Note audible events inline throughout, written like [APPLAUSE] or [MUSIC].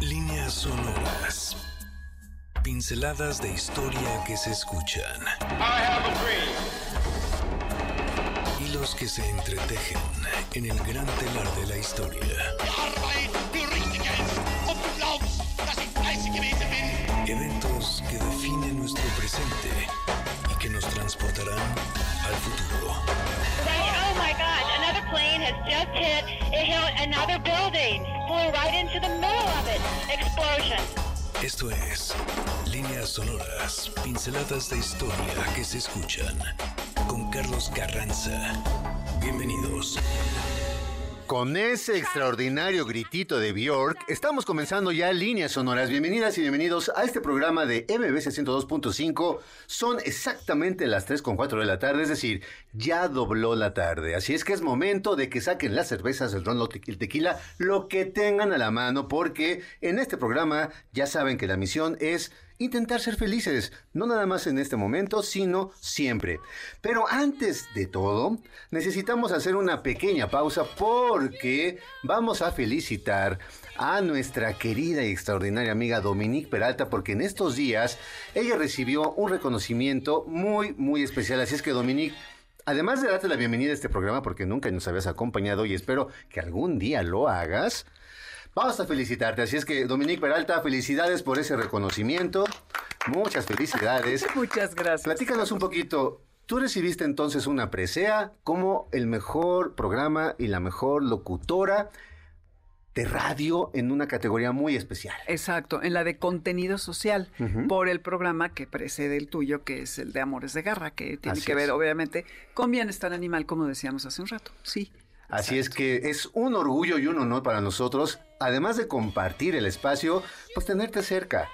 Líneas sonoras. Pinceladas de historia que se escuchan. Hilos que se entretejen en el gran telar de la historia. Eventos que definen nuestro presente y que nos transportarán al futuro. Oh my gosh, another plane has just hit, it hit another building, flew right into the middle of it. Explosion. Esto es Líneas Sonoras, pinceladas de historia que se escuchan con Carlos Carranza. Bienvenidos. Con ese extraordinario gritito de Bjork, estamos comenzando ya líneas sonoras. Bienvenidas y bienvenidos a este programa de MBC 102.5. Son exactamente las 3.4 de la tarde, es decir, ya dobló la tarde. Así es que es momento de que saquen las cervezas, el ron, el tequila, lo que tengan a la mano, porque en este programa ya saben que la misión es intentar ser felices, no nada más en este momento, sino siempre. Pero antes de todo, necesitamos hacer una pequeña pausa porque vamos a felicitar a nuestra querida y extraordinaria amiga Dominique Peralta porque en estos días ella recibió un reconocimiento muy, muy especial. Así es que Dominique... Además de darte la bienvenida a este programa porque nunca nos habías acompañado y espero que algún día lo hagas, Vamos a felicitarte. Así es que, Dominique Peralta, felicidades por ese reconocimiento. Muchas felicidades. [LAUGHS] Muchas gracias. Platícanos un poquito. Tú recibiste entonces una presea como el mejor programa y la mejor locutora de radio en una categoría muy especial. Exacto, en la de contenido social, por el programa que precede el tuyo, que es el de Amores de Garra, que tiene Así que ver es. obviamente con bienestar animal, como decíamos hace un rato. Sí. Así es que es un orgullo y un honor para nosotros, además de compartir el espacio, pues tenerte cerca.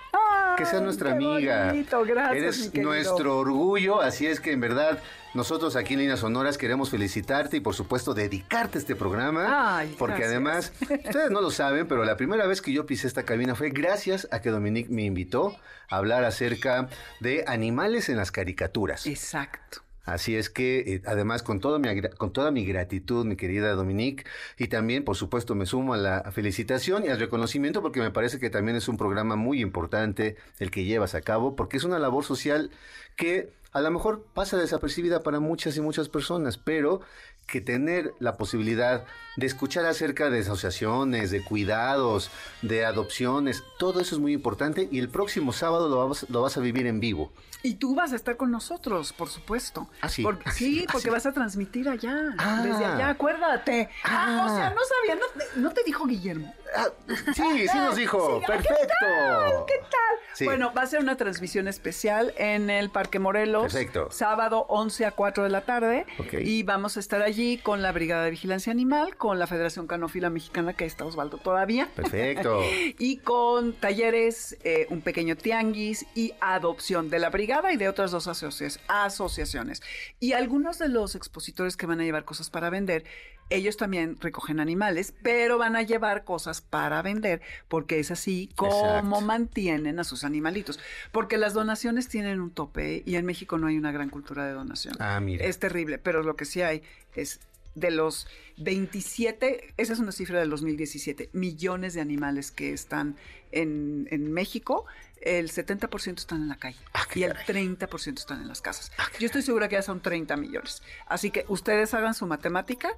Que sea nuestra amiga. bonito, gracias, Eres nuestro orgullo, así es que en verdad nosotros aquí en Líneas Sonoras queremos felicitarte y por supuesto dedicarte este programa. Ay, porque gracias. además, ustedes no lo saben, pero la primera vez que yo pisé esta cabina fue gracias a que Dominique me invitó a hablar acerca de animales en las caricaturas. Exacto. Así es que, eh, además, con, todo mi, con toda mi gratitud, mi querida Dominique, y también, por supuesto, me sumo a la felicitación y al reconocimiento porque me parece que también es un programa muy importante el que llevas a cabo, porque es una labor social que a lo mejor pasa desapercibida para muchas y muchas personas, pero que tener la posibilidad de escuchar acerca de asociaciones, de cuidados, de adopciones, todo eso es muy importante y el próximo sábado lo vas, lo vas a vivir en vivo. Y tú vas a estar con nosotros, por supuesto. Ah, sí. Porque- Ah, sí. Ah, porque sí. vas a transmitir allá. Ah. Desde allá, acuérdate. Ah, Ah. o sea, no sabía, no, no te dijo Guillermo. Ah, sí, sí nos dijo. Sí, Perfecto. ¿Qué tal? Sí. Bueno, va a ser una transmisión especial en el Parque Morelos. Perfecto. Sábado 11 a 4 de la tarde. Ok. Y vamos a estar allí con la Brigada de Vigilancia Animal, con la Federación Canófila Mexicana, que está Osvaldo todavía. Perfecto. [LAUGHS] Y con talleres, eh, un pequeño tianguis y adopción de la brigada y de otras dos asocia- asociaciones. Y algunos de los expositores que van a llevar cosas para vender, ellos también recogen animales, pero van a llevar cosas para vender, porque es así como Exacto. mantienen a sus animalitos. Porque las donaciones tienen un tope y en México no hay una gran cultura de donación. Ah, mira. Es terrible, pero lo que sí hay es de los 27, esa es una cifra del 2017, millones de animales que están en, en México, el 70% están en la calle Ah, y el caray. 30% están en las casas. Yo estoy segura que ya son 30 millones. Así que ustedes hagan su matemática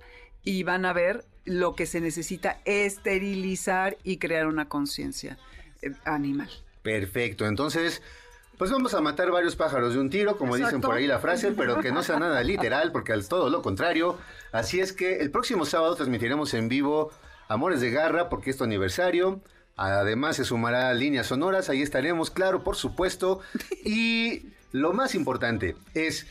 y van a ver lo que se necesita esterilizar y crear una conciencia eh, animal. Perfecto. Entonces, pues vamos a matar varios pájaros de un tiro, como dicen por ahí la frase, pero que no sea nada literal, porque es todo lo contrario. Así es que el próximo sábado transmitiremos en vivo Amores de Garra, porque es tu aniversario. Además se sumará líneas sonoras, ahí estaremos, claro, por supuesto. Y lo más importante es,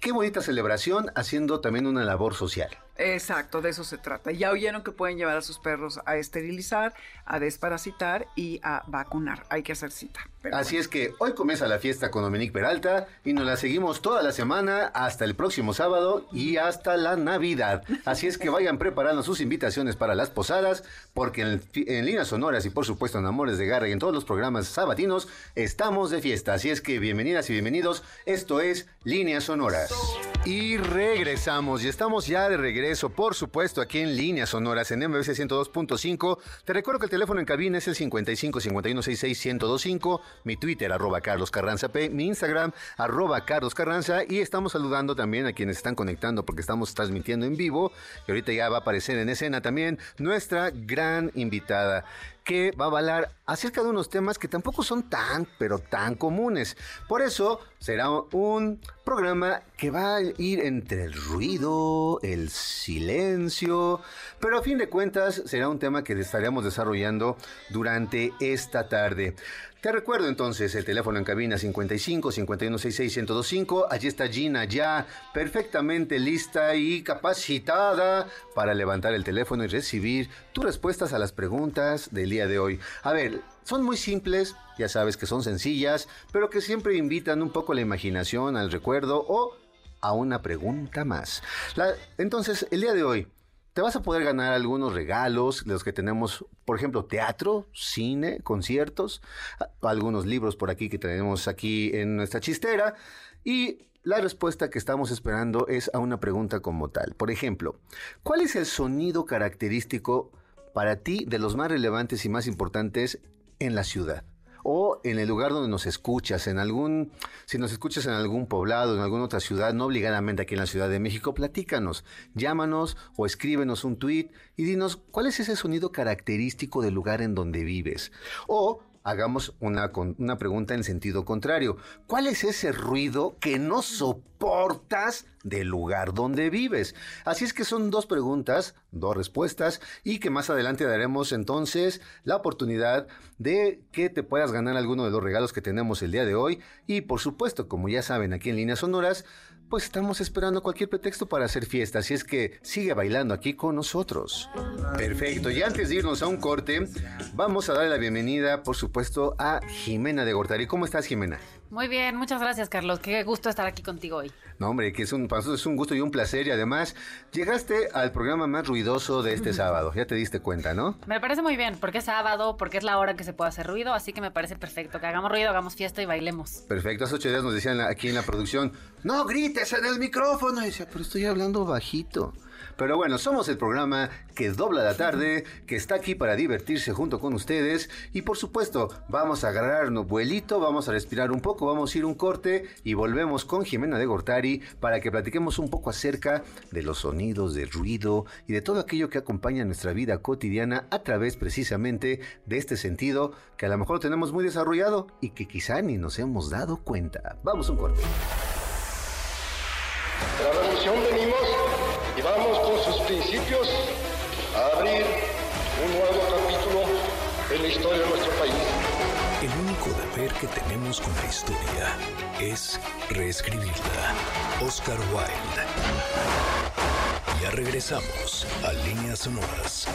qué bonita celebración haciendo también una labor social. Exacto, de eso se trata. Ya oyeron que pueden llevar a sus perros a esterilizar, a desparasitar y a vacunar. Hay que hacer cita. Así es que hoy comienza la fiesta con Dominique Peralta y nos la seguimos toda la semana hasta el próximo sábado y hasta la Navidad. Así es que [LAUGHS] vayan preparando sus invitaciones para las posadas porque en, en Líneas Sonoras y por supuesto en Amores de Garra y en todos los programas sabatinos estamos de fiesta. Así es que bienvenidas y bienvenidos. Esto es Líneas Sonoras. Y regresamos, y estamos ya de regreso, por supuesto, aquí en líneas sonoras en MBC 102.5. Te recuerdo que el teléfono en cabina es el 55 51 66 1025, mi Twitter, arroba Carlos Carranza P, mi Instagram, arroba Carlos Carranza, y estamos saludando también a quienes están conectando porque estamos transmitiendo en vivo, y ahorita ya va a aparecer en escena también nuestra gran invitada que va a hablar acerca de unos temas que tampoco son tan, pero tan comunes. Por eso será un programa que va a ir entre el ruido, el silencio, pero a fin de cuentas será un tema que estaremos desarrollando durante esta tarde. Te recuerdo entonces el teléfono en cabina 55 5166 1025. Allí está Gina ya perfectamente lista y capacitada para levantar el teléfono y recibir tus respuestas a las preguntas del día de hoy. A ver, son muy simples, ya sabes que son sencillas, pero que siempre invitan un poco la imaginación, al recuerdo o a una pregunta más. entonces, el día de hoy, te vas a poder ganar algunos regalos, los que tenemos, por ejemplo, teatro, cine, conciertos, algunos libros por aquí que tenemos aquí en nuestra chistera. Y la respuesta que estamos esperando es a una pregunta como tal. Por ejemplo, ¿cuál es el sonido característico para ti de los más relevantes y más importantes en la ciudad? o en el lugar donde nos escuchas, en algún, si nos escuchas en algún poblado, en alguna otra ciudad, no obligadamente aquí en la Ciudad de México, platícanos, llámanos o escríbenos un tweet y dinos cuál es ese sonido característico del lugar en donde vives. O hagamos una, una pregunta en sentido contrario. ¿Cuál es ese ruido que no soportas del lugar donde vives? Así es que son dos preguntas, dos respuestas y que más adelante daremos entonces la oportunidad de que te puedas ganar alguno de los regalos que tenemos el día de hoy. Y por supuesto, como ya saben aquí en Líneas Sonoras, pues estamos esperando cualquier pretexto para hacer fiesta, así es que sigue bailando aquí con nosotros. Perfecto, y antes de irnos a un corte, vamos a darle la bienvenida, por supuesto, a Jimena de Gortari. ¿Cómo estás, Jimena? Muy bien, muchas gracias, Carlos. Qué gusto estar aquí contigo hoy. No, hombre, que es un, es un gusto y un placer. Y además, llegaste al programa más ruidoso de este [LAUGHS] sábado. Ya te diste cuenta, ¿no? Me parece muy bien, porque es sábado, porque es la hora que se puede hacer ruido. Así que me parece perfecto. Que hagamos ruido, hagamos fiesta y bailemos. Perfecto. Hace ocho días nos decían aquí en la producción: No grites en el micrófono. Y decía, pero estoy hablando bajito. Pero bueno, somos el programa que dobla la tarde, que está aquí para divertirse junto con ustedes. Y por supuesto, vamos a agarrarnos vuelito, vamos a respirar un poco, vamos a ir un corte y volvemos con Jimena de Gortari para que platiquemos un poco acerca de los sonidos, del ruido y de todo aquello que acompaña nuestra vida cotidiana a través precisamente de este sentido que a lo mejor tenemos muy desarrollado y que quizá ni nos hemos dado cuenta. Vamos un corte. venimos principios a abrir un nuevo capítulo en la historia de nuestro país. El único deber que tenemos con la historia es reescribirla. Oscar Wilde. Ya regresamos a Líneas Sonoras.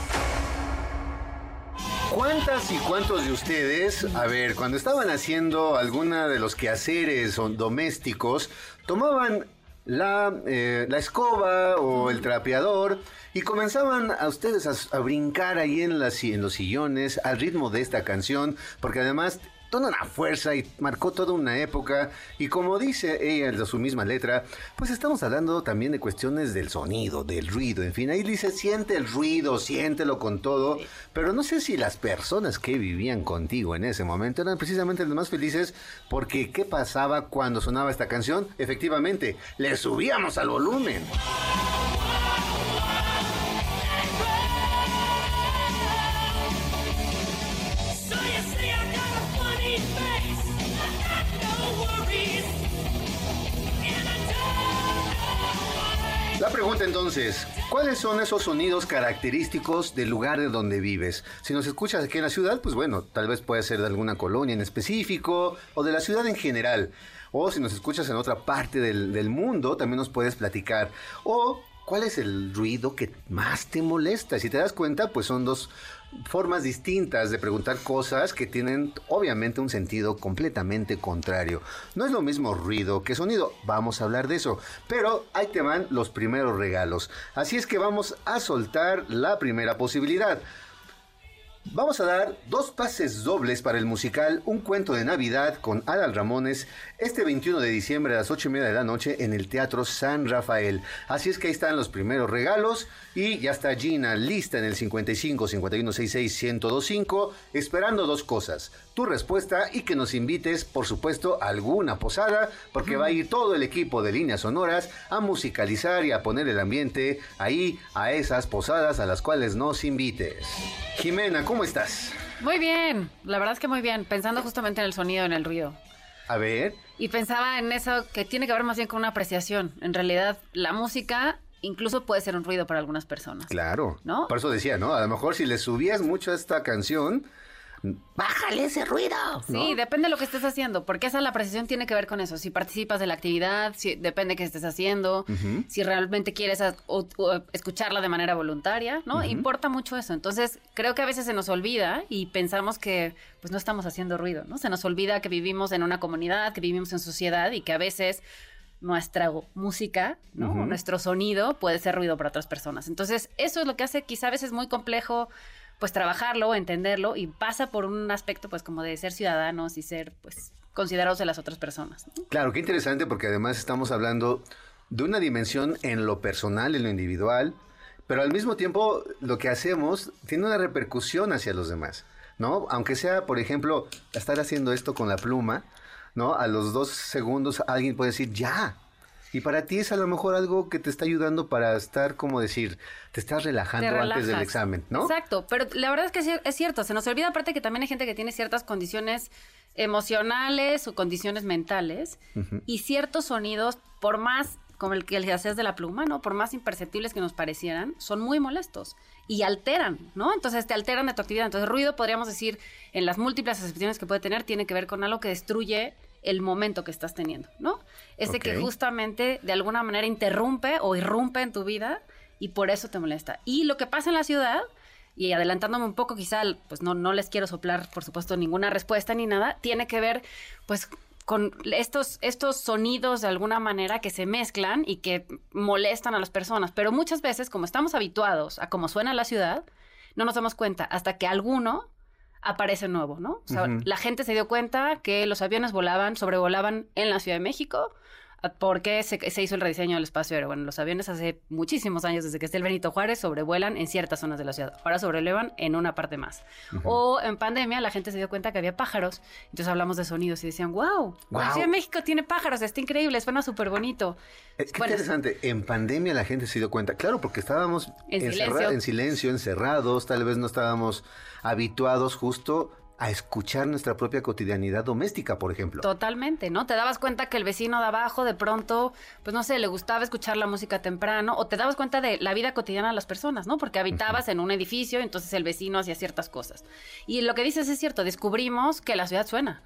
¿Cuántas y cuántos de ustedes, a ver, cuando estaban haciendo alguna de los quehaceres domésticos, tomaban la, eh, la escoba o el trapeador y comenzaban a ustedes a, brincar ahí en, las, en los sillones al ritmo de esta canción, porque además toda una fuerza y marcó toda una época. Y como dice ella en su misma letra, pues estamos hablando también de cuestiones del sonido, del ruido, en fin. Ahí dice, siente el ruido, siéntelo con todo. Pero no sé si las personas que vivían contigo en ese momento eran precisamente las más felices porque ¿qué pasaba cuando sonaba esta canción? Efectivamente, le subíamos al volumen. La pregunta entonces, ¿cuáles son esos sonidos característicos del lugar de donde vives? Si nos escuchas aquí en la ciudad, pues bueno, tal vez puede ser de alguna colonia en específico o de la ciudad en general. O si nos escuchas en otra parte del, del mundo, también nos puedes platicar. O ¿Cuál es el ruido que más te molesta? Si te das cuenta, pues son dos formas distintas de preguntar cosas que tienen obviamente un sentido completamente contrario. No es lo mismo ruido que sonido, vamos a hablar de eso, pero ahí te van los primeros regalos. Así es que vamos a soltar la primera posibilidad. Vamos a dar dos pases dobles para el musical Un cuento de Navidad con Adal Ramones este 21 de diciembre a las 8 y media de la noche en el Teatro San Rafael. Así es que ahí están los primeros regalos y ya está Gina lista en el 55 51 66 1025 esperando dos cosas. Tu respuesta y que nos invites, por supuesto, a alguna posada porque va a ir todo el equipo de líneas sonoras a musicalizar y a poner el ambiente ahí a esas posadas a las cuales nos invites. Jimena, ¿cómo estás? Muy bien, la verdad es que muy bien, pensando justamente en el sonido, en el ruido. A ver. Y pensaba en eso que tiene que ver más bien con una apreciación. En realidad, la música incluso puede ser un ruido para algunas personas. Claro. ¿No? Por eso decía, ¿no? A lo mejor si le subías mucho a esta canción, bájale ese ruido. ¿no? Sí, depende de lo que estés haciendo, porque esa la apreciación tiene que ver con eso. Si participas de la actividad, si, depende de qué estés haciendo, si realmente quieres a- o- o escucharla de manera voluntaria, ¿no? Importa mucho eso. Entonces, creo que a veces se nos olvida y pensamos que pues no estamos haciendo ruido, ¿no? Se nos olvida que vivimos en una comunidad, que vivimos en sociedad y que a veces nuestra música, ¿no? Nuestro sonido puede ser ruido para otras personas. Entonces, eso es lo que hace quizá a veces muy complejo pues trabajarlo, entenderlo y pasa por un aspecto pues como de ser ciudadanos y ser pues considerados de las otras personas. Claro, qué interesante porque además estamos hablando de una dimensión en lo personal, en lo individual, pero al mismo tiempo lo que hacemos tiene una repercusión hacia los demás, ¿no? Aunque sea, por ejemplo, estar haciendo esto con la pluma, ¿no? A los dos segundos alguien puede decir, ya. Y para ti es a lo mejor algo que te está ayudando para estar, como decir, te estás relajando Te antes del examen, ¿no? Exacto, pero la verdad es que es cierto, se nos olvida aparte que también hay gente que tiene ciertas condiciones emocionales o condiciones mentales y ciertos sonidos, por más como el que hacías de la pluma, ¿no? Por más imperceptibles que nos parecieran, son muy molestos y alteran, ¿no? Entonces te alteran de tu actividad. Entonces ruido, podríamos decir, en las múltiples acepciones que puede tener, tiene que ver con algo que destruye el momento que estás teniendo, ¿no? Ese que Ok. justamente de alguna manera interrumpe o irrumpe en tu vida y por eso te molesta. Y lo que pasa en la ciudad, y adelantándome un poco, quizá, pues no, no les quiero soplar, por supuesto, ninguna respuesta ni nada, tiene que ver, pues, con estos, estos sonidos de alguna manera que se mezclan y que molestan a las personas. Pero muchas veces, como estamos habituados a cómo suena la ciudad, no nos damos cuenta hasta que alguno aparece nuevo, ¿no? O sea, la gente se dio cuenta que los aviones volaban, sobrevolaban en la Ciudad de México, a- porque se, se hizo el rediseño del espacio aéreo. Bueno, los aviones hace muchísimos años, desde que está el Benito Juárez, sobrevuelan en ciertas zonas de la ciudad. Ahora sobrevuelan en una parte más. O en pandemia la gente se dio cuenta que había pájaros. Entonces hablamos de sonidos y decían, wow, la Guau. Ciudad de México tiene pájaros, está increíble, suena súper bonito. Qué Bueno, interesante. En pandemia la gente se dio cuenta. Claro, porque estábamos En silencio. en silencio, encerrados. Tal vez no estábamos habituados justo a escuchar nuestra propia cotidianidad doméstica, por ejemplo. Totalmente, ¿no? Te dabas cuenta que el vecino de abajo de pronto, pues no sé, le gustaba escuchar la música temprano o te dabas cuenta de la vida cotidiana de las personas, ¿no? Porque habitabas en un edificio, entonces el vecino hacía ciertas cosas. Y lo que dices es cierto, descubrimos que la ciudad suena.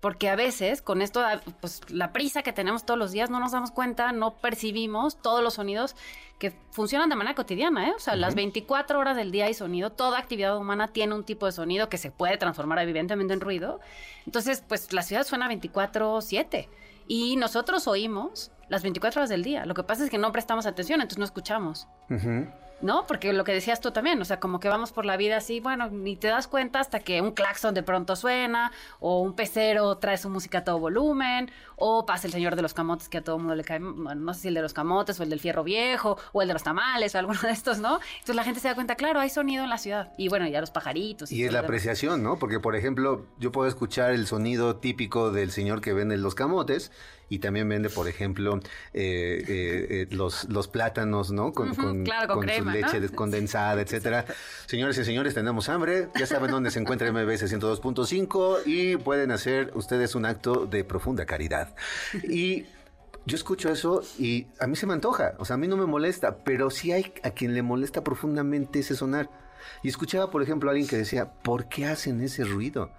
Porque a veces, con esto, pues la prisa que tenemos todos los días, no nos damos cuenta, no percibimos todos los sonidos que funcionan de manera cotidiana, ¿eh? O sea, las 24 horas del día hay sonido, toda actividad humana tiene un tipo de sonido que se puede transformar evidentemente en ruido. Entonces, pues la ciudad suena 24/7 y nosotros oímos las 24 horas del día. Lo que pasa es que no prestamos atención, entonces no escuchamos. Ujú. ¿No? Porque lo que decías tú también, o sea, como que vamos por la vida así, bueno, ni te das cuenta hasta que un claxon de pronto suena, o un pecero trae su música a todo volumen, o pasa el señor de los camotes que a todo mundo le cae, bueno, no sé si el de los camotes, o el del fierro viejo, o el de los tamales, o alguno de estos, ¿no? Entonces la gente se da cuenta, claro, hay sonido en la ciudad. Y bueno, ya los pajaritos. Y es todo la demás. apreciación, ¿no? Porque, por ejemplo, yo puedo escuchar el sonido típico del señor que vende los camotes y también vende, por ejemplo, eh, eh, eh, los, los plátanos, ¿no? Con, con- claro, con con su leche ¿no? descondensada, etcétera. Señores y señores, tenemos hambre. Ya saben dónde se encuentra MBS 102.5 y pueden hacer ustedes un acto de profunda caridad. Y yo escucho eso y a mí se me antoja, o sea, a mí no me molesta, pero sí hay a quien le molesta profundamente ese sonar. Y escuchaba, por ejemplo, a alguien que decía, ¿por qué hacen ese ruido?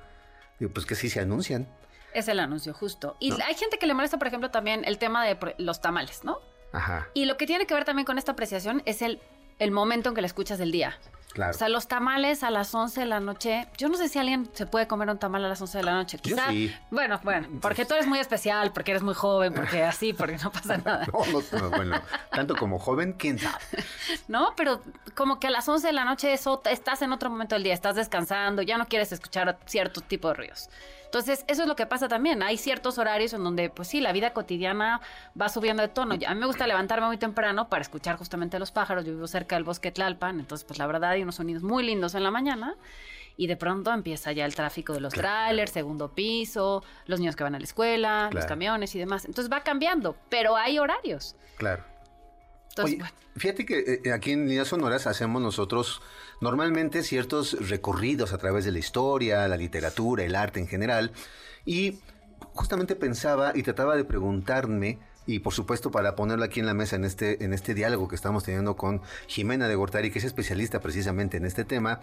Digo, pues que sí se anuncian. Es el anuncio, justo. Y No. hay gente que le molesta, por ejemplo, también el tema de los tamales, ¿no? Ajá. Y lo que tiene que ver también con esta apreciación es el, el momento en que la escuchas del día. Claro. O sea, los tamales a las 11 de la noche, yo no sé si alguien se puede comer un tamal a las 11 de la noche. Yo Quizá, sí. bueno, bueno, porque tú eres muy especial, porque eres muy joven, porque así, porque no pasa [LAUGHS] nada. No, no, no, bueno, tanto como joven, quién sabe. [LAUGHS] ¿no? Pero como que a las 11 de la noche eso, estás en otro momento del día, estás descansando, ya no quieres escuchar cierto tipo de ruidos. Entonces, eso es lo que pasa también. Hay ciertos horarios en donde, pues sí, la vida cotidiana va subiendo de tono. A mí me gusta levantarme muy temprano para escuchar justamente los pájaros. Yo vivo cerca del bosque Tlalpan, entonces, pues la verdad hay unos sonidos muy lindos en la mañana. Y de pronto empieza ya el tráfico de los trailers, segundo piso, los niños que van a la escuela, los Claro. camiones y demás. Entonces va cambiando, pero hay horarios. Claro. Entonces, Oye, bueno. fíjate que eh, aquí en Líneas Sonoras hacemos nosotros normalmente ciertos recorridos a través de la historia, la literatura, el arte en general. Y justamente pensaba y trataba de preguntarme, y por supuesto para ponerlo aquí en la mesa en este, en este diálogo que estamos teniendo con Jimena de Gortari, que es especialista precisamente en este tema,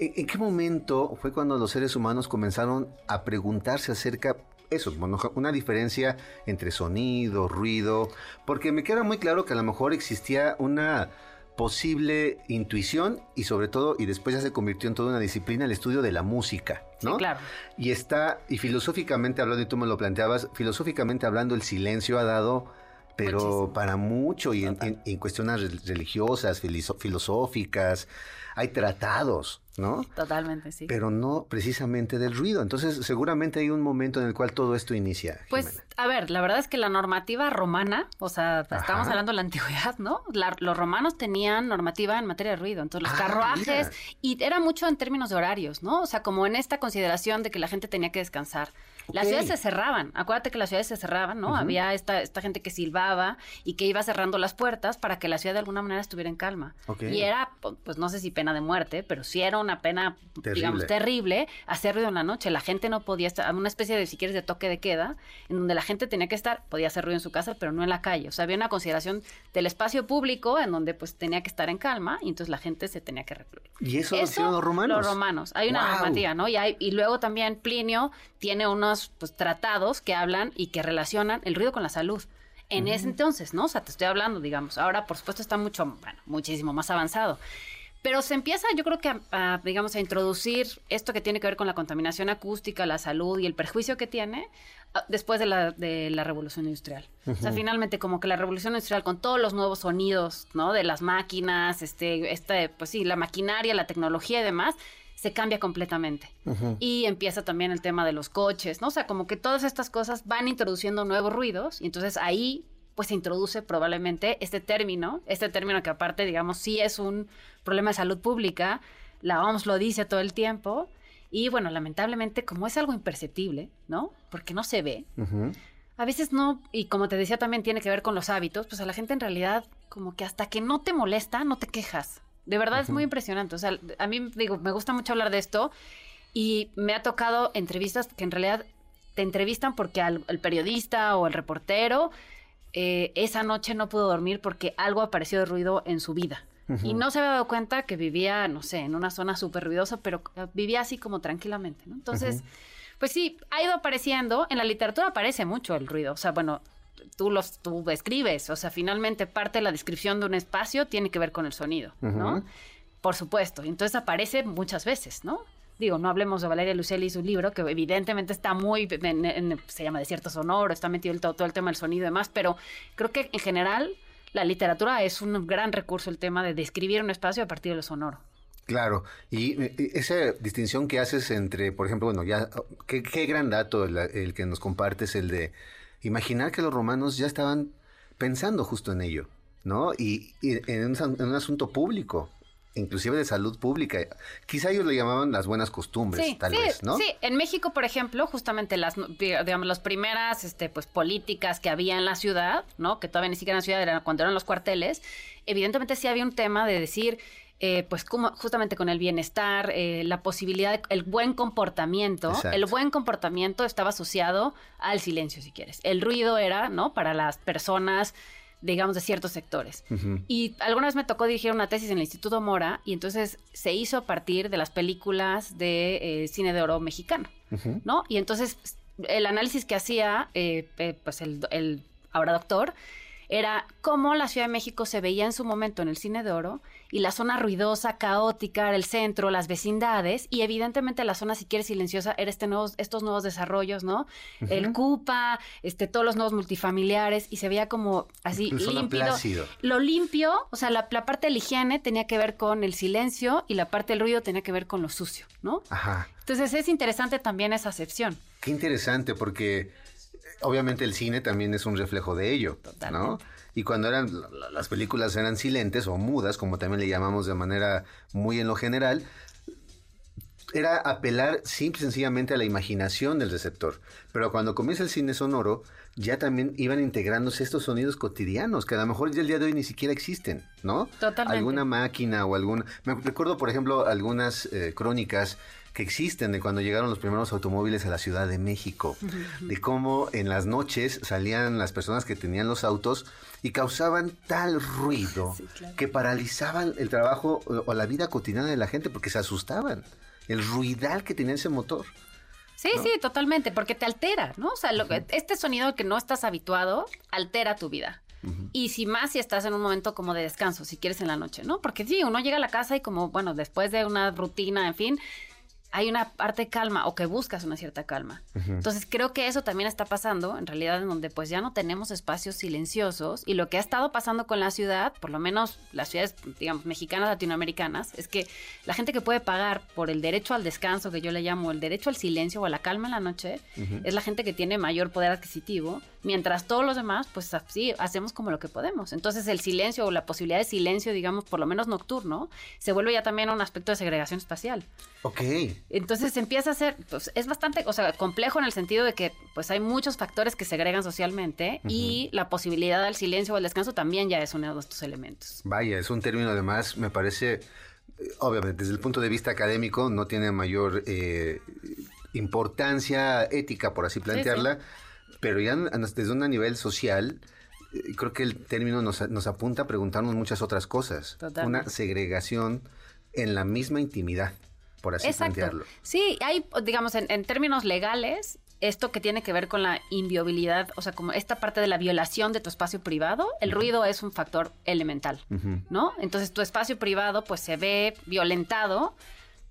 ¿en, qué momento fue cuando los seres humanos comenzaron a preguntarse acerca eso, una diferencia entre sonido, ruido, porque me queda muy claro que a lo mejor existía una posible intuición y sobre todo, y después ya se convirtió en toda una disciplina, el estudio de la música, Sí, ¿no? claro. Y está, y filosóficamente hablando, y tú me lo planteabas, filosóficamente hablando, el silencio ha dado, pero Muchísimo. para mucho, y en, en- en cuestiones re- religiosas, filosóficas, hay tratados, ¿no? Totalmente, sí. Pero no precisamente del ruido. Entonces, seguramente hay un momento en el cual todo esto inicia. Pues, a ver, la verdad es que la normativa romana, o sea, Ajá. estamos hablando de la antigüedad, ¿no? La- los romanos tenían normativa en materia de ruido, entonces los Ah, carruajes, mira. y era mucho en términos de horarios, ¿no? O sea, como en esta consideración de que la gente tenía que descansar. Las Ok. ciudades se cerraban, acuérdate que las ciudades se cerraban, ¿no? Había esta, esta gente que silbaba y que iba cerrando las puertas para que la ciudad de alguna manera estuviera en calma. Y era, pu- pues no sé si pena de muerte, pero sí era una pena, Terrible. digamos, terrible hacer ruido en la noche. La gente no podía estar, una especie de, si quieres, de toque de queda, en donde la gente tenía que estar, podía hacer ruido en su casa, pero no en la calle. O sea, había una consideración del espacio público en donde pues tenía que estar en calma y entonces la gente se tenía que recluir. ¿Y eso, lo hicieron los romanos? Los romanos. Hay una normativa, ¿no? Y, hay, y luego también Plinio tiene unos pues, tratados que hablan y que relacionan el ruido con la salud. En ese entonces, ¿no? O sea, te estoy hablando, digamos. Ahora, por supuesto, está mucho, bueno, muchísimo más avanzado. Pero se empieza, yo creo que, a, a, digamos, a introducir esto que tiene que ver con la contaminación acústica, la salud y el perjuicio que tiene ah, después de la, de la revolución industrial. O sea, finalmente, como que la revolución industrial con todos los nuevos sonidos, ¿no? De las máquinas, este, este, pues sí, la maquinaria, la tecnología y demás, se cambia completamente. Y empieza también el tema de los coches, ¿no? O sea, como que todas estas cosas van introduciendo nuevos ruidos y entonces ahí pues se introduce probablemente este término, este término que aparte, digamos, sí es un problema de salud pública, la OMS lo dice todo el tiempo, y bueno, lamentablemente como es algo imperceptible, ¿no? Porque no se ve, a veces no, y como te decía también tiene que ver con los hábitos, pues a la gente en realidad como que hasta que no te molesta, no te quejas. De verdad es muy impresionante. O sea, a mí digo, me gusta mucho hablar de esto y me ha tocado entrevistas que en realidad te entrevistan porque al, el periodista o el reportero eh, esa noche no pudo dormir porque algo apareció de ruido en su vida. Y no se había dado cuenta que vivía, no sé, en una zona súper ruidosa, pero eh, vivía así como tranquilamente, ¿no? Entonces, pues sí, ha ido apareciendo. En la literatura aparece mucho el ruido. O sea, bueno, tú los tú escribes. O sea, finalmente parte de la descripción de un espacio tiene que ver con el sonido, ¿no? Por supuesto. Entonces aparece muchas veces, ¿no? Digo, no hablemos de Valeria Lucelli y su libro, que evidentemente está muy, en- en- se llama Desierto Sonoro, está metido el, todo, todo el tema del sonido y demás, pero creo que en general la literatura es un gran recurso el tema de describir un espacio a partir de lo sonoro. Claro, y esa distinción que haces entre, por ejemplo, bueno, ya, qué, qué gran dato el, el que nos compartes, el de imaginar que los romanos ya estaban pensando justo en ello, ¿no? Y, y en, un, en un asunto público, inclusive de salud pública. Quizá ellos le llamaban las buenas costumbres, tal sí, vez, ¿no? Sí, en México, por ejemplo, justamente las, digamos, las primeras este, pues, políticas que había en la ciudad, ¿no? Que todavía ni siquiera en la ciudad, eran cuando eran los cuarteles, evidentemente sí había un tema de decir, eh, pues como justamente con el bienestar, eh, la posibilidad, de- el buen comportamiento, Exacto. el buen comportamiento estaba asociado al silencio, si quieres. El ruido era, ¿no? Para las personas digamos, de ciertos sectores. Y alguna vez me tocó dirigir una tesis en el Instituto Mora y entonces se hizo a partir de las películas de eh, cine de oro mexicano. ¿no? Y entonces el análisis que hacía, eh, eh, pues el, el ahora doctor, era cómo la Ciudad de México se veía en su momento en el cine de oro y la zona ruidosa, caótica, el centro, las vecindades y evidentemente la zona, si quieres, silenciosa, era este nuevos, estos nuevos desarrollos, ¿no? El CUPA, este, todos los nuevos multifamiliares y se veía como así zona límpido. Lo limpio, o sea, la, la parte de la higiene tenía que ver con el silencio y la parte del ruido tenía que ver con lo sucio, ¿no? Ajá. Entonces es interesante también esa acepción. Qué interesante, porque obviamente el cine también es un reflejo de ello, ¿no? Y cuando eran la- la- las películas eran silentes o mudas, como también le llamamos de manera muy en lo general, era apelar simple y sencillamente a la imaginación del receptor. Pero cuando comienza el cine sonoro, ya también iban integrándose estos sonidos cotidianos, que a lo mejor ya el día de hoy ni siquiera existen, ¿no? Totalmente. Alguna máquina o algún... Me recuerdo, por ejemplo, algunas eh, crónicas que existen de cuando llegaron los primeros automóviles a la Ciudad de México, de cómo en las noches salían las personas que tenían los autos y causaban tal ruido Sí, claro. que paralizaban el trabajo o, la vida cotidiana de la gente porque se asustaban. El ruidal que tenía ese motor. Sí, sí, totalmente, porque te altera, ¿no? O sea, lo que- este sonido que no estás habituado altera tu vida. Y si más si estás en un momento como de descanso, si quieres en la noche, ¿no? Porque sí, uno llega a la casa y como, bueno, después de una rutina, en fin, hay una parte de calma o que buscas una cierta calma. Entonces creo que eso también está pasando, en realidad, en donde pues ya no tenemos espacios silenciosos y lo que ha estado pasando con la ciudad, por lo menos las ciudades, digamos, mexicanas, latinoamericanas, es que la gente que puede pagar por el derecho al descanso, que yo le llamo el derecho al silencio o a la calma en la noche, es la gente que tiene mayor poder adquisitivo, mientras todos los demás, pues así hacemos como lo que podemos. Entonces el silencio o la posibilidad de silencio, digamos, por lo menos nocturno, se vuelve ya también un aspecto de segregación espacial. Ok. Entonces empieza a ser, pues es bastante, o sea, complejo en el sentido de que pues hay muchos factores que segregan socialmente y la posibilidad del silencio o el descanso también ya es uno de estos elementos. Vaya, es un término además, me parece, eh, obviamente desde el punto de vista académico no tiene mayor eh, importancia ética, por así plantearla, pero ya desde un nivel social, eh, creo que el término nos, nos apunta a preguntarnos muchas otras cosas. Totalmente. Una segregación en la misma intimidad, por así plantearlo. Sí, hay, digamos, en, en términos legales, esto que tiene que ver con la inviolabilidad, o sea, como esta parte de la violación de tu espacio privado, el ruido es un factor elemental. ¿no? Entonces tu espacio privado pues se ve violentado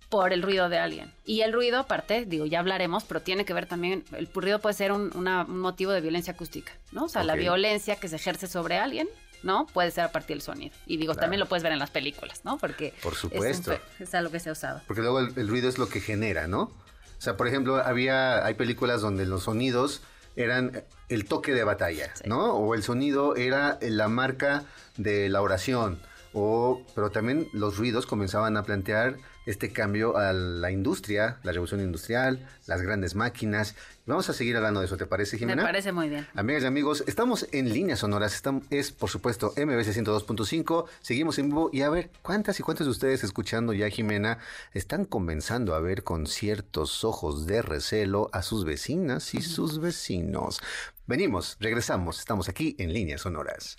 por el ruido de alguien. Y el ruido, aparte, digo, ya hablaremos, pero tiene que ver también, el ruido puede ser un, una- un motivo de violencia acústica, ¿no? O sea, la violencia que se ejerce sobre alguien, ¿no? Puede ser a partir del sonido. Y digo, Claro. también lo puedes ver en las películas, ¿no? Porque Por es un supuesto. fe- es algo que se ha usado. Porque luego el, el ruido es lo que genera, ¿no? O sea, por ejemplo, había, hay películas donde los sonidos eran el toque de batalla, Sí. ¿no? O el sonido era la marca de la oración. O, pero también los ruidos comenzaban a plantear este cambio a la industria, la revolución industrial, las grandes máquinas. Vamos a seguir hablando de eso, ¿te parece, Me Jimena? parece muy bien. Amigas y amigos, estamos en líneas sonoras. Estamos, es, por supuesto, MBC 102.5. Seguimos en vivo. Y a ver, ¿cuántas y cuántos de ustedes escuchando ya, Jimena, están comenzando a ver con ciertos ojos de recelo a sus vecinas y sus vecinos? Venimos, regresamos. Estamos aquí en líneas sonoras.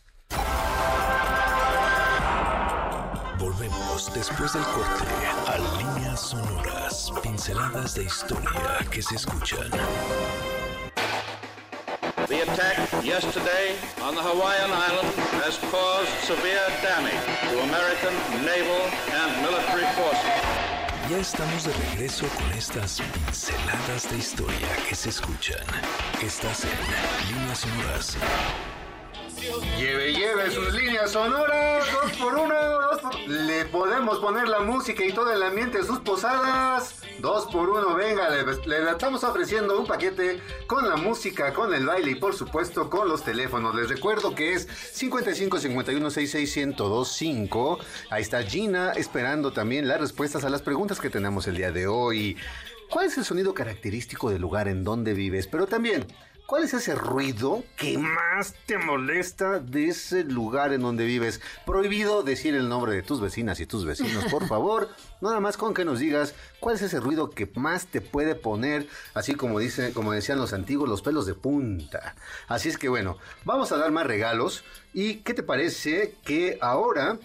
Volvemos después del corte a líneas sonoras, pinceladas de historia que se escuchan. The attack yesterday on the Hawaiian Island has caused severe damage to American naval and military forces. Ya estamos de regreso con estas pinceladas de historia que se escuchan. Estás en líneas sonoras. Lleve, lleve sus líneas sonoras, dos por uno, dos por... Le podemos poner la música y todo el ambiente de sus posadas. Dos por uno, venga, le, le estamos ofreciendo un paquete con la música, con el baile y por supuesto con los teléfonos. Les recuerdo que es 55 51 66 1025. Ahí está Gina esperando también las respuestas a las preguntas que tenemos el día de hoy. ¿Cuál es el sonido característico del lugar en donde vives? Pero también, ¿cuál es ese ruido que más te molesta de ese lugar en donde vives? Prohibido decir el nombre de tus vecinas y tus vecinos, por [LAUGHS] favor. Nada más con que nos digas cuál es ese ruido que más te puede poner, así como dice, como decían los antiguos, los pelos de punta. Así es que bueno, vamos a dar más regalos. ¿Y qué te parece que ahora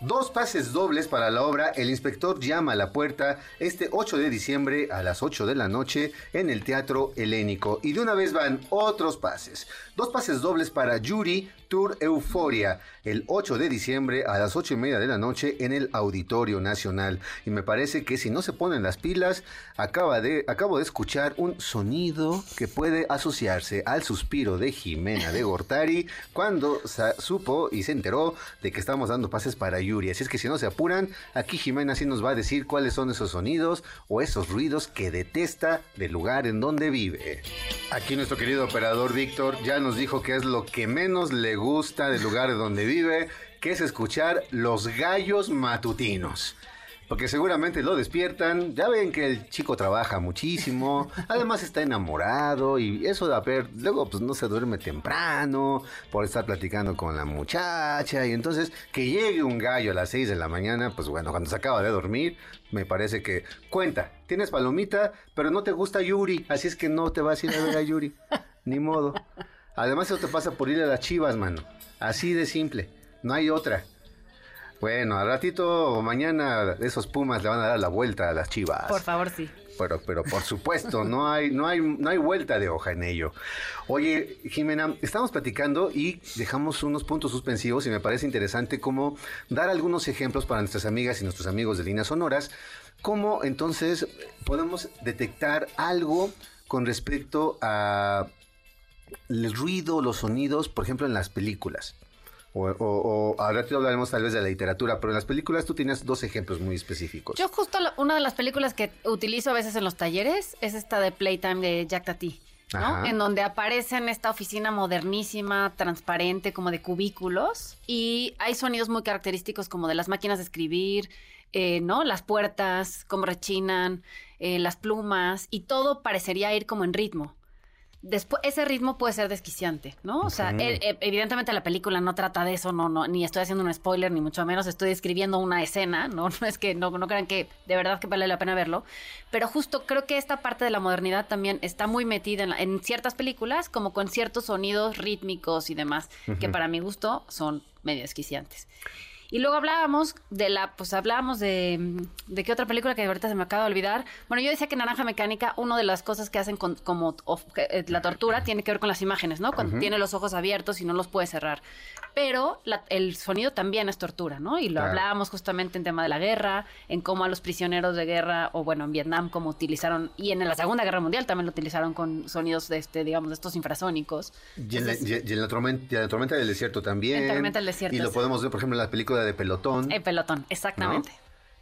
Dos pases dobles para la obra El inspector llama a la puerta este 8 de diciembre a las 8 de la noche en el Teatro Helénico. Y de una vez van otros pases. Dos pases dobles para Yuri Tour Euforia el 8 de diciembre a las 8 y media de la noche en el Auditorio Nacional. Y me parece que si no se ponen las pilas, acaba de, acabo de escuchar un sonido que puede asociarse al suspiro de Jimena de Gortari cuando supo y se enteró de que estamos dando pases para Yuri. Así es que si no se apuran, aquí Jimena sí nos va a decir cuáles son esos sonidos o esos ruidos que detesta del lugar en donde vive. Aquí nuestro querido operador Víctor ya nos dijo que es lo que menos le gusta del lugar donde vive, que es escuchar los gallos matutinos. Porque seguramente lo despiertan, ya ven que el chico trabaja muchísimo, [LAUGHS] además está enamorado y eso de haber, luego pues no se duerme temprano por estar platicando con la muchacha y entonces que llegue un gallo a las 6 de la mañana, pues bueno, cuando se acaba de dormir, me parece que cuenta, tienes palomita, pero no te gusta Yuri, así es que no te vas a ir a ver a Yuri, ni modo. Además eso te pasa por ir a las chivas, mano, así de simple, no hay otra. Bueno, al ratito o mañana esos Pumas le van a dar la vuelta a las Chivas. Por favor, sí. Pero, pero por supuesto, no hay, no hay, no hay vuelta de hoja en ello. Oye, Jimena, estamos platicando y dejamos unos puntos suspensivos y me parece interesante cómo dar algunos ejemplos para nuestras amigas y nuestros amigos de líneas sonoras, cómo entonces podemos detectar algo con respecto a el ruido, los sonidos, por ejemplo, en las películas. O, o, o ahora te hablaremos tal vez de la literatura, pero en las películas tú tienes dos ejemplos muy específicos. Yo justo una de las películas que utilizo a veces en los talleres es esta de Playtime de Jack Tati. ¿no? Ajá. En donde aparece en esta oficina modernísima, transparente, como de cubículos, y hay sonidos muy característicos como de las máquinas de escribir, eh, ¿no? Las puertas, cómo rechinan, eh, las plumas, y todo parecería ir como en ritmo. Después, ese ritmo puede ser desquiciante, ¿no? O sea, e- e- evidentemente la película no trata de eso, no, no, ni estoy haciendo un spoiler, ni mucho menos estoy describiendo una escena, ¿no? [LAUGHS] No es que no, no crean que de verdad que vale la pena verlo, pero justo creo que esta parte de la modernidad también está muy metida en, la- en ciertas películas, como con ciertos sonidos rítmicos y demás, que para mi gusto son medio desquiciantes. Y luego hablábamos de la, pues hablábamos de, de qué otra película que ahorita se me acaba de olvidar. Bueno, yo decía que Naranja Mecánica, una de las cosas que hacen con, como of- eh, la tortura tiene que ver con las imágenes, ¿no? Cuando tiene los ojos abiertos y no los puede cerrar. Pero la- el sonido también es tortura, ¿no? Y lo Claro. hablábamos justamente en tema de la guerra, en cómo a los prisioneros de guerra, o bueno, en Vietnam, como utilizaron, y en la Segunda Guerra Mundial también lo utilizaron con sonidos de este, digamos, de estos infrasónicos. Y en, la, y- y en la tormenta, y en la tormenta del desierto también. En Tormenta del Desierto, Y lo sí. podemos ver, por ejemplo, en la película de Pelotón. El pelotón, exactamente.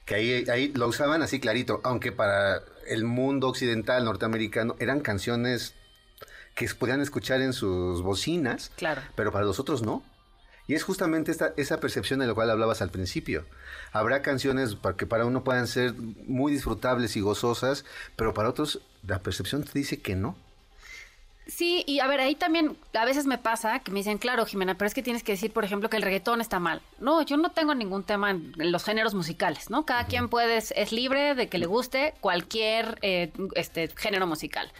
Que ahí, ahí lo usaban así clarito, aunque para el mundo occidental norteamericano eran canciones que podían escuchar en sus bocinas, Claro. pero para los otros no. Y es justamente esta, esa percepción de la cual hablabas al principio. Habrá canciones para que para uno puedan ser muy disfrutables y gozosas, pero para otros la percepción te dice que no. Sí, y a ver, ahí también a veces me pasa que me dicen, claro, Jimena, pero es que tienes que decir, por ejemplo, que el reggaetón está mal. No, yo no tengo ningún tema en, los géneros musicales, ¿no? Cada quien puede, es, es libre de que le guste cualquier eh, este, género musical.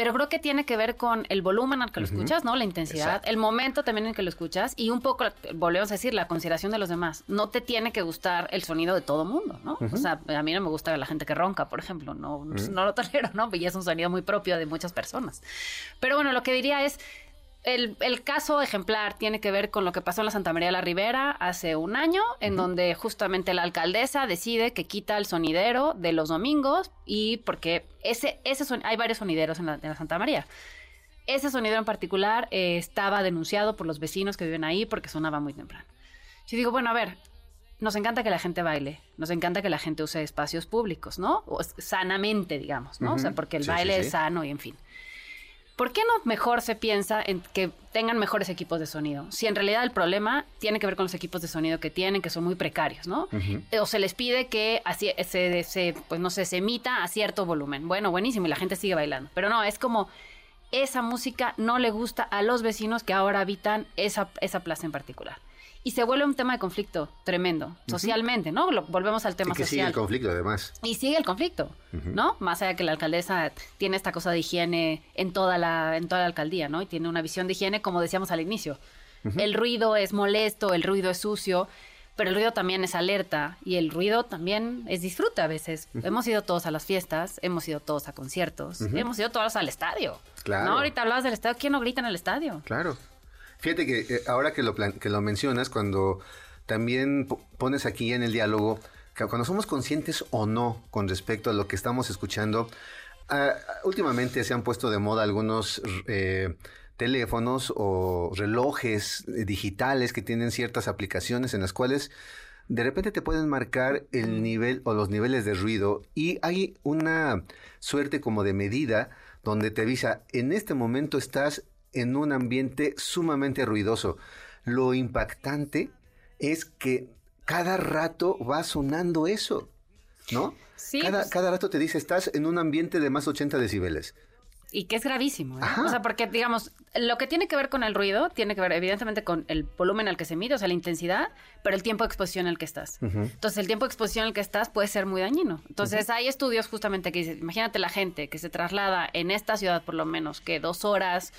Pero creo que tiene que ver con el volumen al que lo escuchas, ¿no? La intensidad, Exacto. el momento también en que lo escuchas y un poco, volvemos a decir, la consideración de los demás. No te tiene que gustar el sonido de todo mundo, ¿no? O sea, a mí no me gusta la gente que ronca, por ejemplo, no, no lo [LAUGHS] tolero, ¿no? Y es un sonido muy propio de muchas personas. Pero bueno, lo que diría es, el, el caso ejemplar tiene que ver con lo que pasó en la Santa María de la Ribera hace un año, en donde justamente la alcaldesa decide que quita el sonidero de los domingos y porque ese, ese son, hay varios sonideros en la, en la Santa María. Ese sonidero en particular eh, estaba denunciado por los vecinos que viven ahí porque sonaba muy temprano. Yo digo, bueno, a ver, nos encanta que la gente baile, nos encanta que la gente use espacios públicos, ¿no? O sanamente, digamos, ¿no? O sea, porque el Sí, baile sí, es sano y en fin. ¿Por qué no mejor se piensa en que tengan mejores equipos de sonido? Si en realidad el problema tiene que ver con los equipos de sonido que tienen, que son muy precarios, ¿no? O se les pide que así se, se, pues no sé, se emita a cierto volumen. Bueno, buenísimo, y la gente sigue bailando. Pero no, es como esa música no le gusta a los vecinos que ahora habitan esa, esa plaza en particular. Y se vuelve un tema de conflicto tremendo, socialmente, ¿no? Lo- volvemos al tema y que sigue el conflicto, además. Y sigue el conflicto, ¿no? Más allá que la alcaldesa tiene esta cosa de higiene en toda la, en toda la alcaldía, ¿no? Y tiene una visión de higiene, como decíamos al inicio. El ruido es molesto, el ruido es sucio, pero el ruido también es alerta y el ruido también es disfruta a veces. Hemos ido todos a las fiestas, hemos ido todos a conciertos, hemos ido todos al estadio. Claro. ¿No? Ahorita hablabas del estadio, ¿quién no grita en el estadio? Claro. Fíjate que eh, ahora que lo, que lo mencionas, cuando también po- pones aquí en el diálogo, que cuando somos conscientes o no con respecto a lo que estamos escuchando, ah, últimamente se han puesto de moda algunos eh, teléfonos o relojes digitales que tienen ciertas aplicaciones en las cuales de repente te pueden marcar el nivel o los niveles de ruido y hay una suerte como de medida donde te avisa, en este momento estás en un ambiente sumamente ruidoso. Lo impactante es que cada rato va sonando eso, ¿no? Sí, Cada, pues- cada rato te dice, estás en un ambiente de más 80 decibeles. Y que es gravísimo. ¿eh? O sea, porque, digamos, lo que tiene que ver con el ruido tiene que ver, evidentemente, con el volumen al que se mide, o sea, la intensidad, pero el tiempo de exposición al que estás. Entonces, el tiempo de exposición al que estás puede ser muy dañino. Entonces, hay estudios justamente que dicen, imagínate la gente que se traslada en esta ciudad, por lo menos, que dos horas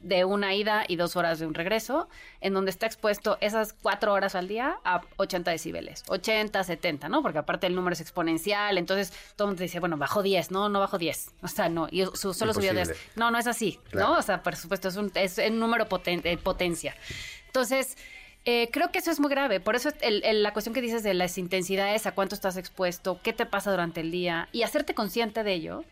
de una ida y dos horas de un regreso, en donde está expuesto esas cuatro horas al día a 80 decibeles, 80, 70, ¿no? Porque aparte el número es exponencial, entonces todo el mundo dice, bueno, bajó 10, no, no bajó 10, o sea, no, y su- solo subió 10. Imposible. No, no es así, Claro. ¿no? O sea, por supuesto, es un, es un número poten- eh, potencia. Entonces, eh, creo que eso es muy grave. Por eso el- el- la cuestión que dices de las intensidades, a cuánto estás expuesto, qué te pasa durante el día y hacerte consciente de ello.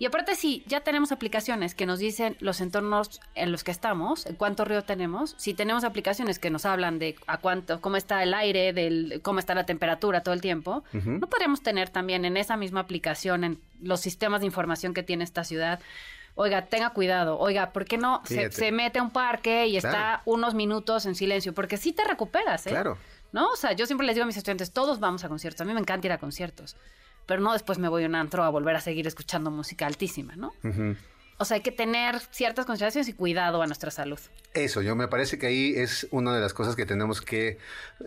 Y aparte, si ya tenemos aplicaciones que nos dicen los entornos en los que estamos, cuánto ruido tenemos, si tenemos aplicaciones que nos hablan de a cuánto, cómo está el aire, del, cómo está la temperatura todo el tiempo, ¿no podríamos tener también en esa misma aplicación, en los sistemas de información que tiene esta ciudad? Oiga, tenga cuidado. Oiga, ¿por qué no se, mete a un parque y está unos minutos en silencio? Porque sí te recuperas, ¿eh? Claro. ¿No? O sea, yo siempre les digo a mis estudiantes, todos vamos a conciertos. A mí me encanta ir a conciertos. Pero no después me voy a un antro a volver a seguir escuchando música altísima, ¿no? O sea, hay que tener ciertas consideraciones y cuidado a nuestra salud. Eso, yo me parece que ahí es una de las cosas que tenemos que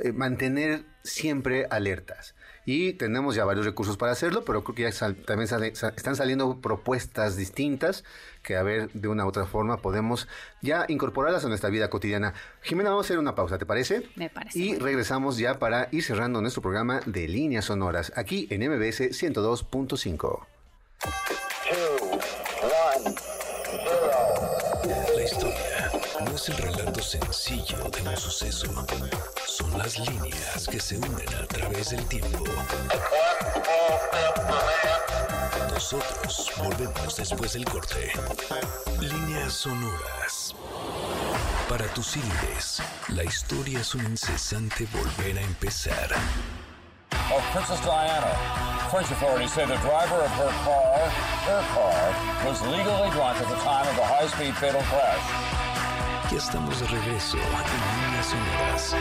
eh, mantener siempre alertas. Y tenemos ya varios recursos para hacerlo, pero creo que ya sal- también sale- están saliendo propuestas distintas que a ver de una u otra forma podemos ya incorporarlas a nuestra vida cotidiana. Jimena, vamos a hacer una pausa, ¿te parece? Me parece Y regresamos ya para ir cerrando nuestro programa de líneas sonoras aquí en MBS 102.5. No es el relato sencillo de un suceso. Son las líneas que se unen a través del tiempo. Nosotros volvemos después del corte. Líneas sonoras. Para tus índices, la historia es un incesante volver a empezar. of Princess Diana. French authorities say the driver of her car, her car, was legally drunk at the time of the high-speed fatal crash. Ya estamos de regreso en Líneas sonoras.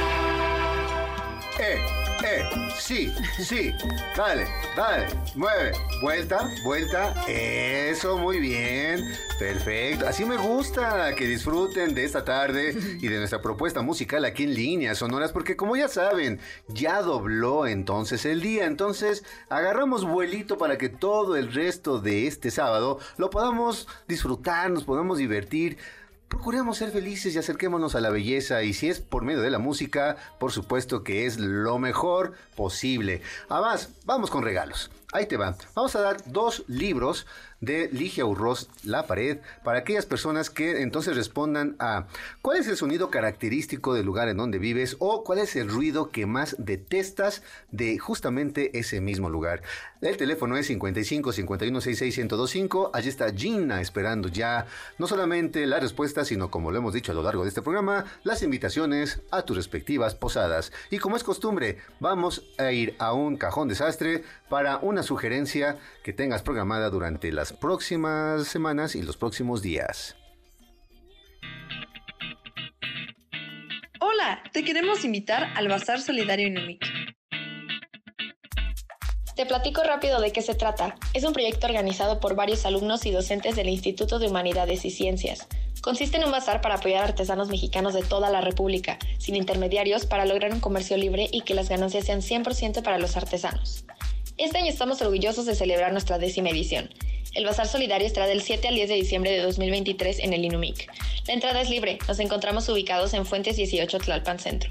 Eh, eh, sí, sí, dale, dale, mueve, vuelta, vuelta, eso, muy bien, perfecto, así me gusta que disfruten de esta tarde y de nuestra propuesta musical aquí en líneas sonoras, porque como ya saben, ya dobló entonces el día, entonces agarramos vuelito para que todo el resto de este sábado lo podamos disfrutar, nos podamos divertir, Procuremos ser felices y acerquémonos a la belleza y si es por medio de la música, por supuesto que es lo mejor posible. Además, vamos con regalos. Ahí te va. Vamos a dar dos libros de Ligia Urroz La Pared para aquellas personas que entonces respondan a cuál es el sonido característico del lugar en donde vives o cuál es el ruido que más detestas de justamente ese mismo lugar. El teléfono es 55 51 66 1025. Allí está Gina esperando ya no solamente la respuesta, sino como lo hemos dicho a lo largo de este programa, las invitaciones a tus respectivas posadas. Y como es costumbre, vamos a ir a un cajón desastre para una sugerencia que tengas programada durante las próximas semanas y los próximos días. Hola, te queremos invitar al Bazar Solidario Inumic. Te platico rápido de qué se trata. Es un proyecto organizado por varios alumnos y docentes del Instituto de Humanidades y Ciencias. Consiste en un bazar para apoyar a artesanos mexicanos de toda la República, sin intermediarios, para lograr un comercio libre y que las ganancias sean 100% para los artesanos. Este año estamos orgullosos de celebrar nuestra décima edición. El Bazar Solidario estará del 7 al 10 de diciembre de 2023 en el Inumic. La entrada es libre. Nos encontramos ubicados en Fuentes 18 Tlalpan Centro.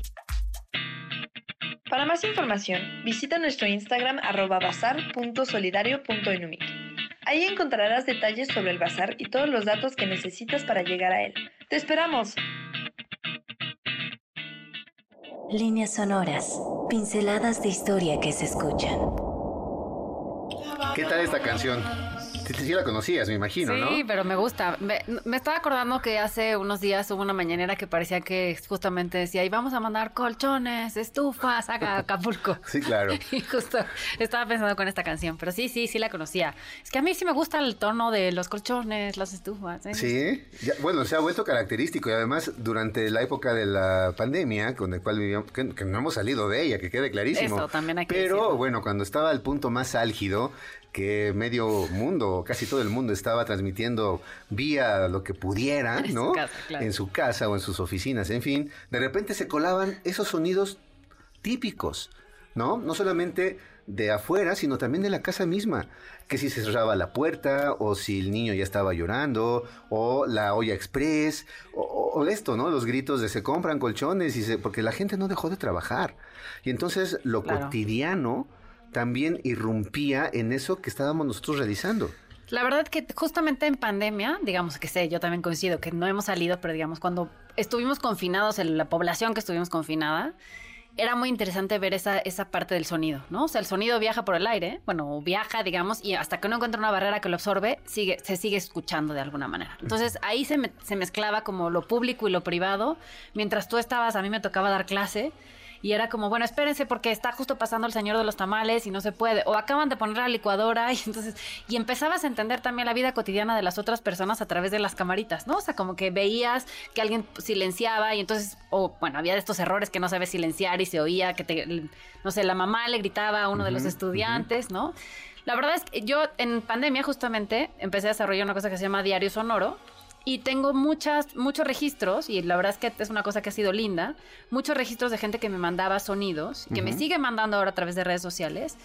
Para más información, visita nuestro Instagram arroba bazar.solidario.enumic. Ahí encontrarás detalles sobre el bazar y todos los datos que necesitas para llegar a él. ¡Te esperamos! Líneas sonoras, pinceladas de historia que se escuchan. ¿Qué tal esta canción? Sí, sí la conocías, me imagino, ¿no? Sí, pero me gusta. Me, me estaba acordando que hace unos días hubo una mañanera que parecía que justamente decía, y vamos a mandar colchones, estufas a [LAUGHS] Acapulco. Sí, claro. [LAUGHS] Y justo estaba pensando con esta canción, pero sí, sí, sí la conocía. Es que a mí sí me gusta el tono de los colchones, las estufas. ¿eh? Sí, ya- bueno, se ha vuelto característico y además durante la época de la pandemia, con el cual vivíamos, que, que no hemos salido de ella, que quede clarísimo. Eso también hay que Pero decirlo. bueno, cuando estaba al punto más álgido, que medio mundo, casi todo el mundo estaba transmitiendo vía lo que pudiera, En su ¿no? casa, claro. En su casa o en sus oficinas, en fin, de repente se colaban esos sonidos típicos, ¿no? No solamente de afuera, sino también de la casa misma. Que si se cerraba la puerta, o si el niño ya estaba llorando, o la olla express, o, o- o esto, ¿no? Los gritos de se compran colchones, y se, porque la gente no dejó de trabajar. Y entonces lo Claro. cotidiano también irrumpía en eso que estábamos nosotros realizando. La verdad que justamente en pandemia, digamos que sé, yo también coincido que no hemos salido, pero digamos cuando estuvimos confinados, en la población que estuvimos confinada, era muy interesante ver esa, esa parte del sonido, ¿no? O sea, el sonido viaja por el aire, bueno, viaja, digamos, y hasta que no encuentra una barrera que lo absorbe, sigue, se sigue escuchando de alguna manera. Entonces ahí se, me- se mezclaba como lo público y lo privado. Mientras tú estabas, a mí me tocaba dar clase. Y era como, bueno, espérense porque está justo pasando el señor de los tamales y no se puede. O acaban de poner la licuadora [LAUGHS] y entonces... Y empezabas a entender también la vida cotidiana de las otras personas a través de las camaritas, ¿no? O sea, como que veías que alguien silenciaba y entonces... O bueno, había de estos errores que no sabes silenciar y se oía que te... No sé, la mamá le gritaba a uno de los estudiantes, ¿no? La verdad es que yo en pandemia justamente empecé a desarrollar una cosa que se llama diario sonoro. Y tengo muchas, muchos registros, y la verdad es que es una cosa que ha sido linda, muchos registros de gente que me mandaba sonidos, que me sigue mandando ahora a través de redes sociales,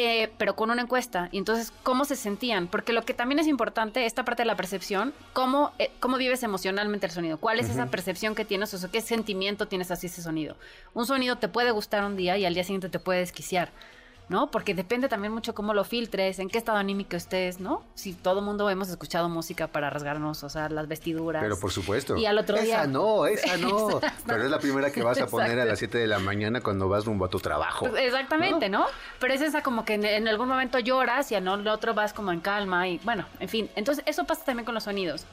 eh, pero con una encuesta. Y entonces, ¿cómo se sentían? Porque lo que también es importante, esta parte de la percepción, ¿cómo, eh, cómo vives emocionalmente el sonido? ¿Cuál es esa percepción que tienes? O sea, ¿qué sentimiento tienes hacia ese sonido? Un sonido te puede gustar un día y al día siguiente te puede desquiciar. ¿No? Porque depende también mucho cómo lo filtres, en qué estado anímico estés, ¿no? Si todo mundo hemos escuchado música para rasgarnos, o sea, las vestiduras. Pero por supuesto. Y al otro día. Esa no, esa no. [LAUGHS] Esa Pero es la primera que vas a poner a las 7 de la mañana cuando vas rumbo a tu trabajo. Pues, Exactamente, ¿no? Pero es esa como que en, en algún momento lloras y en el otro vas como en calma y bueno, en fin. Entonces eso pasa también con los sonidos.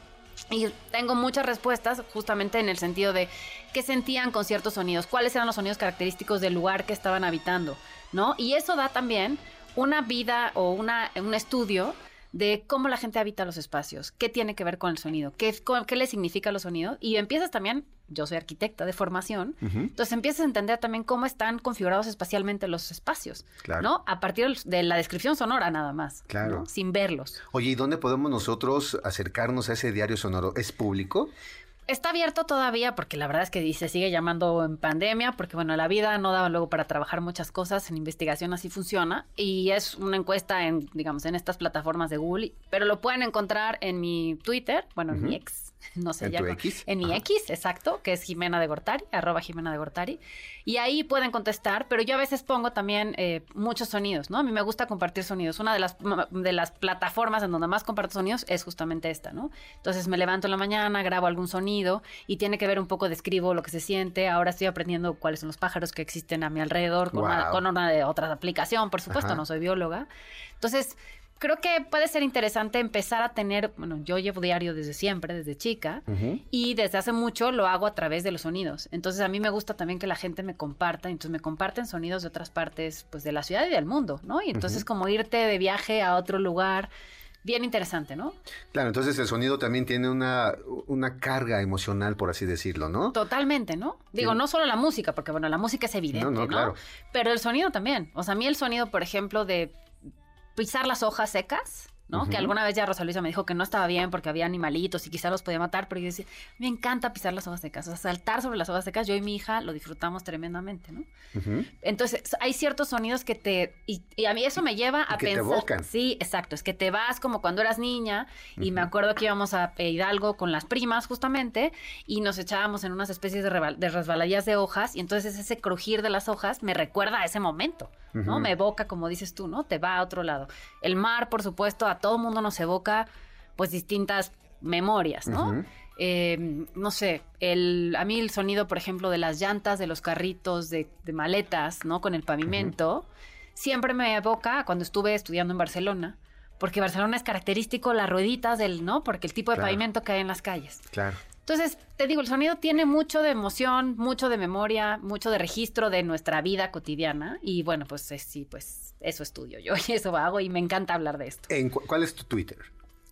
Y tengo muchas respuestas justamente en el sentido de qué sentían con ciertos sonidos, cuáles eran los sonidos característicos del lugar que estaban habitando, ¿no? Y eso da también una vida o una, un estudio de cómo la gente habita los espacios, qué tiene que ver con el sonido, qué, con- qué le significa los sonidos. Y empiezas también, yo soy arquitecta de formación, entonces empiezas a entender también cómo están configurados espacialmente los espacios, Claro. ¿no? A partir de la descripción sonora nada más, Claro. ¿no? sin verlos. Oye, ¿y dónde podemos nosotros acercarnos a ese diario sonoro? ¿Es público? Está abierto todavía porque la verdad es que se sigue llamando en pandemia porque bueno, la vida no daba luego para trabajar muchas cosas, en investigación así funciona y es una encuesta en digamos en estas plataformas de Google, pero lo pueden encontrar en mi Twitter, bueno, en mi ex, [LAUGHS] no sé ¿En ya tu X? en mi X, exacto, que es Jimena de Gortari, arroba Jimena de Gortari, y ahí pueden contestar, pero yo a veces pongo también eh, muchos sonidos, ¿no? A mí me gusta compartir sonidos. Una de las, de las plataformas en donde más comparto sonidos es justamente esta, ¿no? Entonces me levanto en la mañana, grabo algún sonido y tiene que ver un poco, describo lo que se siente. Ahora estoy aprendiendo cuáles son los pájaros que existen a mi alrededor con, una, con una de otra aplicación, por supuesto, Ajá. no soy bióloga. Entonces, creo que puede ser interesante empezar a tener, bueno, yo llevo diario desde siempre, desde chica, y desde hace mucho lo hago a través de los sonidos. Entonces a mí me gusta también que la gente me comparta, entonces me comparten sonidos de otras partes pues de la ciudad y del mundo, ¿no? Y entonces como irte de viaje a otro lugar, bien interesante, ¿no? Claro, entonces el sonido también tiene una, una carga emocional, por así decirlo, ¿no? Totalmente, ¿no? Digo, Sí. no solo la música, porque bueno, la música es evidente, No, ¿no? no, claro. Pero el sonido también. O sea, a mí el sonido, por ejemplo, de pisar las hojas secas, ¿no? Que alguna vez ya Rosa Luisa me dijo que no estaba bien porque había animalitos y quizá los podía matar, pero yo decía, me encanta pisar las hojas secas, o sea, saltar sobre las hojas secas, yo y mi hija lo disfrutamos tremendamente, ¿no? Entonces, hay ciertos sonidos que te... Y, y a mí eso me lleva a que te pensar... evocan. Sí, exacto, es que te vas como cuando eras niña y me acuerdo que íbamos a Hidalgo con las primas justamente y nos echábamos en unas especies de, de resbaladillas de hojas y entonces ese crujir de las hojas me recuerda a ese momento, ¿no? Me evoca, como dices tú, ¿no? Te va a otro lado. El mar, por supuesto, a todo mundo nos evoca pues distintas memorias, ¿no? Eh, no sé, el, a mí el sonido, por ejemplo, de las llantas, de los carritos, de, de maletas, ¿no? Con el pavimento, siempre me evoca cuando estuve estudiando en Barcelona, porque Barcelona es característico las rueditas del, ¿no? Porque el tipo de Claro. pavimento que hay en las calles. Claro. Entonces, te digo, el sonido tiene mucho de emoción, mucho de memoria, mucho de registro de nuestra vida cotidiana. Y bueno, pues sí, pues eso estudio yo [LAUGHS] y eso hago y me encanta hablar de esto. ¿En cu- ¿Cuál es tu Twitter?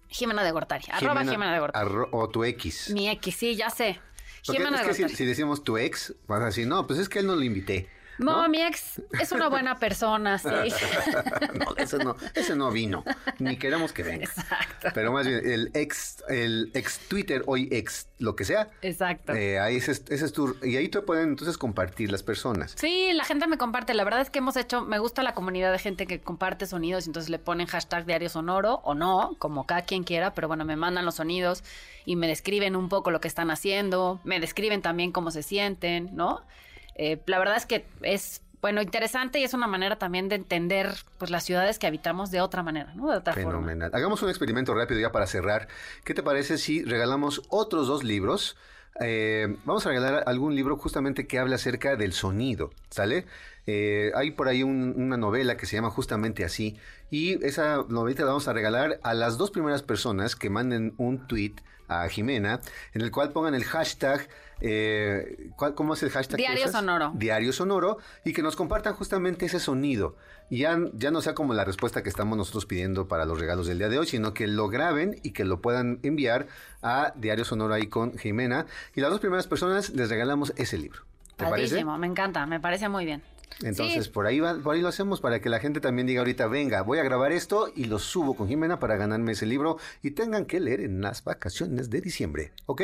Jimena de Gortari, arroba Jimena de Gortari. arro- o tu X. Mi X, sí, ya sé. Porque Jimena es de que si, Gortari. si decimos tu ex, vas a decir, no, pues es que él no lo invité. No, mi ex es una buena persona, sí. [LAUGHS] no, ese no, ese no vino, ni queremos que venga. Pero más bien, el ex, el ex Twitter, hoy ex, lo que sea, Exacto. eh, ahí ese, es- ese es tu, y ahí te pueden entonces compartir las personas. Sí, la gente me comparte. La verdad es que hemos hecho, me gusta la comunidad de gente que comparte sonidos y entonces le ponen hashtag diario sonoro o no, como cada quien quiera, pero bueno, me mandan los sonidos y me describen un poco lo que están haciendo, me describen también cómo se sienten, ¿no? Eh, la verdad es que es, bueno, interesante y es una manera también de entender pues las ciudades que habitamos de otra manera, ¿no? De otra forma. Fenomenal. Hagamos un experimento rápido ya para cerrar. ¿Qué te parece si regalamos otros dos libros? Eh, vamos a regalar algún libro justamente que habla acerca del sonido, ¿sale? Eh, hay por ahí un- una novela que se llama justamente así y esa novelita la vamos a regalar a las dos primeras personas que manden un tweet a Jimena en el cual pongan el hashtag, eh, ¿cuál- ¿cómo es el hashtag? Diario sonoro. Diario Sonoro y que nos compartan justamente ese sonido. Y ya, ya no sea como la respuesta que estamos nosotros pidiendo para los regalos del día de hoy, sino que lo graben y que lo puedan enviar a Diario Sonoro ahí con Jimena. Y las dos primeras personas les regalamos ese libro. ¿Te parece? Me encanta, me parece muy bien. Entonces, Sí. por ahí va, por ahí lo hacemos para que la gente también diga ahorita, venga, voy a grabar esto y lo subo con Jimena para ganarme ese libro y tengan que leer en las vacaciones de diciembre, ¿ok?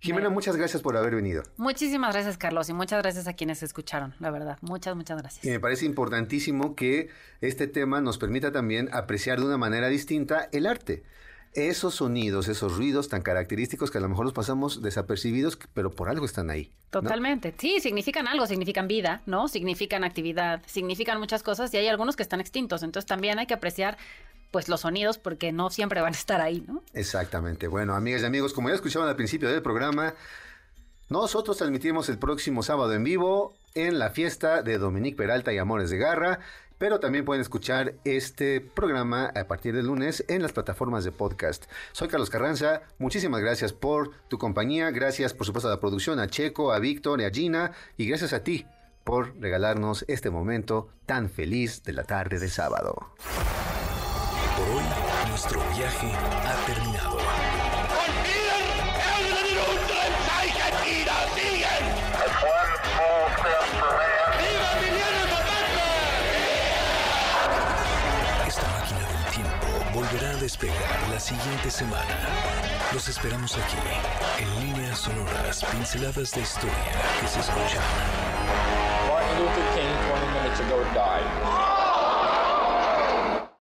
Jimena, muchas gracias por haber venido. Muchísimas gracias, Carlos, y muchas gracias a quienes escucharon, la verdad. Muchas, muchas gracias. Y me parece importantísimo que este tema nos permita también apreciar de una manera distinta el arte. Esos sonidos, esos ruidos tan característicos que a lo mejor los pasamos desapercibidos, pero por algo están ahí. ¿no? Totalmente. Sí, significan algo, significan vida, ¿no? Significan actividad, significan muchas cosas y hay algunos que están extintos. Entonces también hay que apreciar pues los sonidos porque no siempre van a estar ahí, ¿no? Exactamente. Bueno, amigas y amigos, como ya escuchaban al principio del programa, nosotros transmitimos el próximo sábado en vivo en la fiesta de Dominique Peralta y Amores de Garra, pero también pueden escuchar este programa a partir del lunes en las plataformas de podcast. Soy Carlos Carranza, muchísimas gracias por tu compañía, gracias por supuesto a la producción, a Checo, a Víctor y a Gina, y gracias a ti por regalarnos este momento tan feliz de la tarde de sábado. Por hoy, nuestro viaje ha terminado. Despegar la siguiente semana. Los esperamos aquí, en líneas sonoras, pinceladas de historia que se escuchan. Martin Luther King 20 minutes ago.